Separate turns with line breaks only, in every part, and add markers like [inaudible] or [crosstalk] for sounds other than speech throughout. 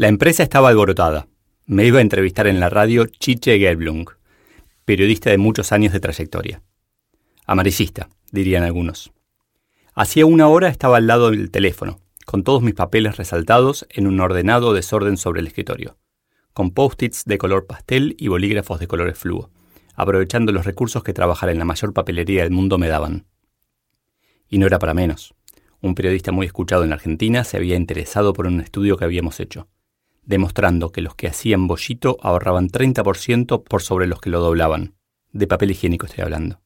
La empresa estaba alborotada. Me iba a entrevistar en la radio Chiche Gelblung, periodista de muchos años de trayectoria. Amarillista, dirían algunos. Hacía una hora estaba al lado del teléfono, con todos mis papeles resaltados en un ordenado desorden sobre el escritorio, con post-its de color pastel y bolígrafos de colores fluo, aprovechando los recursos que trabajar en la mayor papelería del mundo me daban. Y no era para menos. Un periodista muy escuchado en Argentina se había interesado por un estudio que habíamos hecho demostrando que los que hacían bollito ahorraban 30% por sobre los que lo doblaban. De papel higiénico estoy hablando.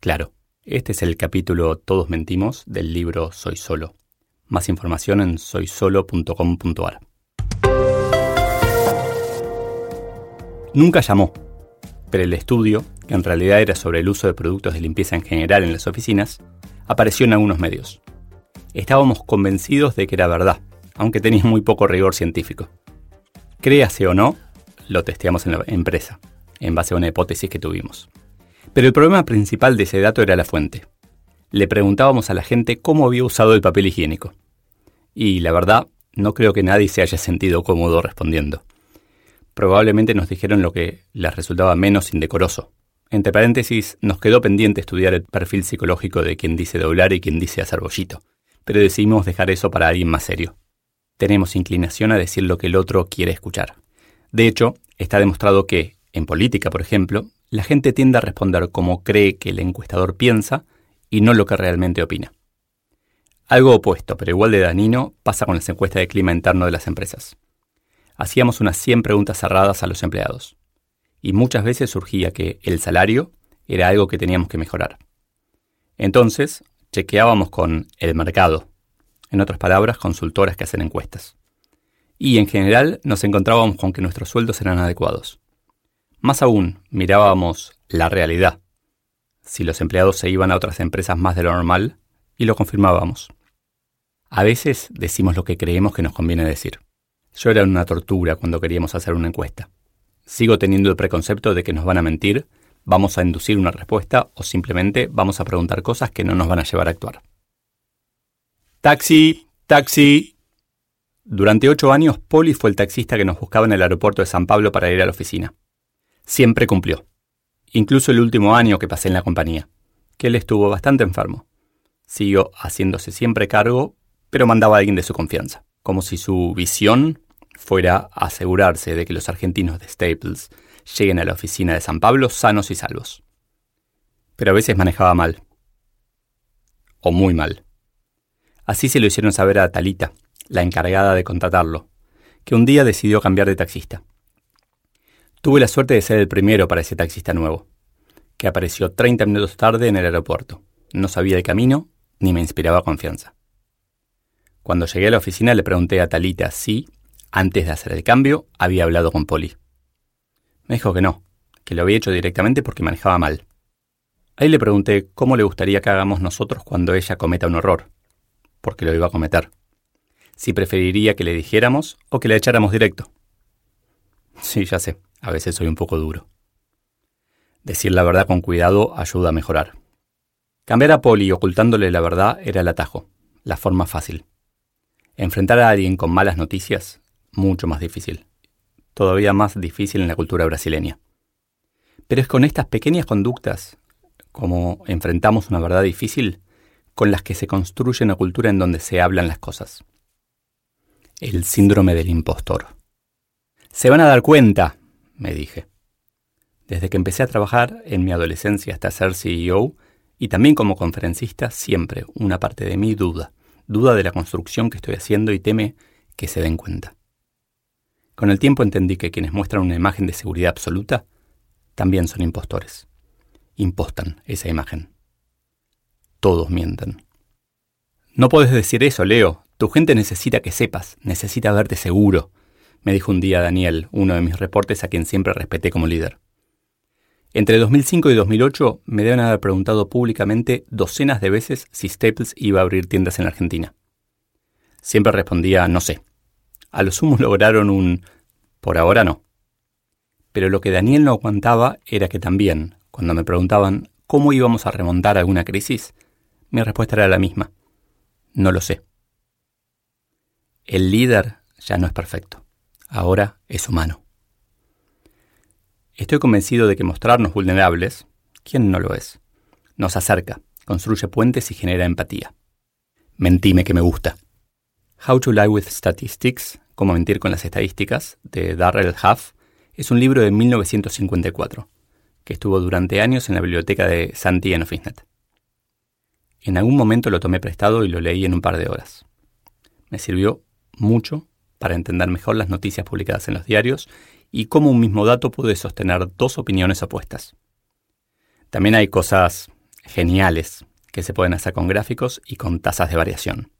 Claro, este es el capítulo Todos mentimos del libro Soy Solo. Más información en soysolo.com.ar. Nunca llamó, pero el estudio, que en realidad era sobre el uso de productos de limpieza en general en las oficinas, apareció en algunos medios. Estábamos convencidos de que era verdad, aunque tenía muy poco rigor científico. Créase o no, lo testeamos en la empresa, en base a una hipótesis que tuvimos. Pero el problema principal de ese dato era la fuente. Le preguntábamos a la gente cómo había usado el papel higiénico. Y la verdad, no creo que nadie se haya sentido cómodo respondiendo. Probablemente nos dijeron lo que les resultaba menos indecoroso. Entre paréntesis, nos quedó pendiente estudiar el perfil psicológico de quien dice doblar y quien dice hacer bollito, pero decidimos dejar eso para alguien más serio tenemos inclinación a decir lo que el otro quiere escuchar. De hecho, está demostrado que, en política, por ejemplo, la gente tiende a responder como cree que el encuestador piensa y no lo que realmente opina. Algo opuesto, pero igual de danino, pasa con las encuestas de clima interno de las empresas. Hacíamos unas 100 preguntas cerradas a los empleados, y muchas veces surgía que el salario era algo que teníamos que mejorar. Entonces, chequeábamos con el mercado, en otras palabras, consultoras que hacen encuestas. Y en general nos encontrábamos con que nuestros sueldos eran adecuados. Más aún, mirábamos la realidad. Si los empleados se iban a otras empresas más de lo normal, y lo confirmábamos. A veces decimos lo que creemos que nos conviene decir. Yo era una tortura cuando queríamos hacer una encuesta. Sigo teniendo el preconcepto de que nos van a mentir, vamos a inducir una respuesta o simplemente vamos a preguntar cosas que no nos van a llevar a actuar. Taxi, taxi. Durante ocho años, Poli fue el taxista que nos buscaba en el aeropuerto de San Pablo para ir a la oficina. Siempre cumplió. Incluso el último año que pasé en la compañía, que él estuvo bastante enfermo. Siguió haciéndose siempre cargo, pero mandaba a alguien de su confianza, como si su visión fuera asegurarse de que los argentinos de Staples lleguen a la oficina de San Pablo sanos y salvos. Pero a veces manejaba mal. O muy mal. Así se lo hicieron saber a Talita, la encargada de contratarlo, que un día decidió cambiar de taxista. Tuve la suerte de ser el primero para ese taxista nuevo, que apareció 30 minutos tarde en el aeropuerto. No sabía el camino ni me inspiraba confianza. Cuando llegué a la oficina le pregunté a Talita si, antes de hacer el cambio, había hablado con Poli. Me dijo que no, que lo había hecho directamente porque manejaba mal. Ahí le pregunté cómo le gustaría que hagamos nosotros cuando ella cometa un error porque lo iba a cometer. Si preferiría que le dijéramos o que le echáramos directo. Sí, ya sé, a veces soy un poco duro. Decir la verdad con cuidado ayuda a mejorar. Cambiar a Polly ocultándole la verdad era el atajo, la forma fácil. Enfrentar a alguien con malas noticias, mucho más difícil. Todavía más difícil en la cultura brasileña. Pero es con estas pequeñas conductas, como enfrentamos una verdad difícil, con las que se construye una cultura en donde se hablan las cosas. El síndrome del impostor. Se van a dar cuenta, me dije. Desde que empecé a trabajar en mi adolescencia hasta ser CEO, y también como conferencista, siempre una parte de mí duda, duda de la construcción que estoy haciendo y teme que se den cuenta. Con el tiempo entendí que quienes muestran una imagen de seguridad absoluta también son impostores. Impostan esa imagen todos mienten. No puedes decir eso, Leo. Tu gente necesita que sepas, necesita verte seguro, me dijo un día Daniel, uno de mis reportes a quien siempre respeté como líder. Entre 2005 y 2008 me deben haber preguntado públicamente docenas de veces si Staples iba a abrir tiendas en la Argentina. Siempre respondía no sé. A lo sumo [laughs] lograron un por ahora no. Pero lo que Daniel no aguantaba era que también, cuando me preguntaban cómo íbamos a remontar alguna crisis, mi respuesta era la misma. No lo sé. El líder ya no es perfecto ahora es humano. Estoy convencido de que mostrarnos vulnerables, ¿quién no lo es? Nos acerca, construye puentes y genera empatía. Mentime que me gusta. How to Lie with Statistics, Cómo mentir con las estadísticas, de Darrell Huff, es un libro de 1954, que estuvo durante años en la biblioteca de Santi en. En algún momento lo tomé prestado y lo leí en un par de horas. Me sirvió mucho para entender mejor las noticias publicadas en los diarios y cómo un mismo dato puede sostener dos opiniones opuestas. También hay cosas geniales que se pueden hacer con gráficos y con tasas de variación.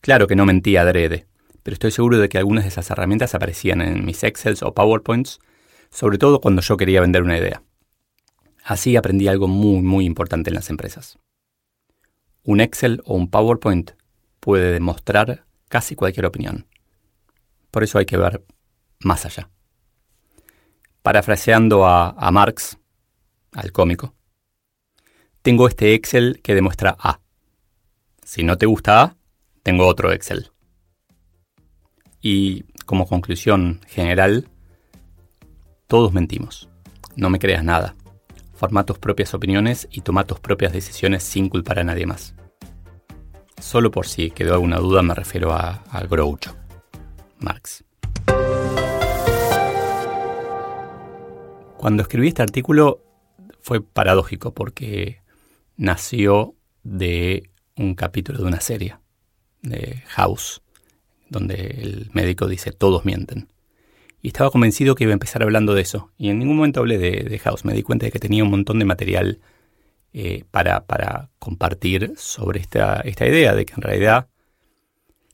Claro que no mentía adrede, pero estoy seguro de que algunas de esas herramientas aparecían en mis Excels o PowerPoints, sobre todo cuando yo quería vender una idea. Así aprendí algo muy, muy importante en las empresas. Un Excel o un PowerPoint puede demostrar casi cualquier opinión. Por eso hay que ver más allá. Parafraseando a, a Marx, al cómico, tengo este Excel que demuestra A. Si no te gusta A, tengo otro Excel. Y como conclusión general, todos mentimos. No me creas nada. Forma tus propias opiniones y toma tus propias decisiones sin culpar a nadie más. Solo por si quedó alguna duda me refiero a, a Groucho. Marx. Cuando escribí este artículo fue paradójico porque nació de un capítulo de una serie, de House, donde el médico dice todos mienten. Y estaba convencido que iba a empezar hablando de eso. Y en ningún momento hablé de, House. Me di cuenta de que tenía un montón de material eh, para, para, compartir sobre esta, esta idea de que en realidad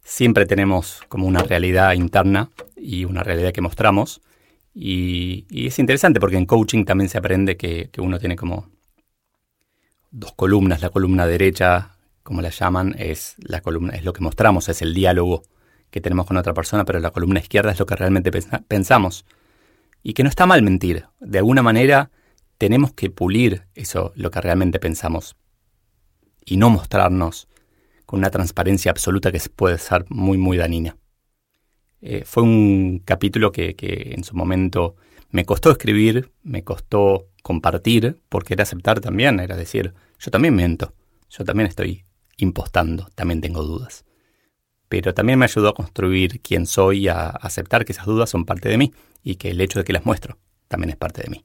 siempre tenemos como una realidad interna y una realidad que mostramos. Y, es interesante porque en coaching también se aprende que, uno tiene como dos columnas. La columna derecha, como la llaman, es la columna, es lo que mostramos, es el diálogo que tenemos con otra persona, pero la columna izquierda es lo que realmente pensamos. Y que no está mal mentir. De alguna manera tenemos que pulir eso, lo que realmente pensamos. Y no mostrarnos con una transparencia absoluta que puede ser muy, muy dañina. Eh, fue un capítulo que, que, en su momento me costó escribir, me costó compartir, porque era aceptar también, era decir, yo también miento, yo también estoy impostando, también tengo dudas. Pero también me ayudó a construir quién soy, a aceptar que esas dudas son parte de mí y que el hecho de que las muestro también es parte de mí.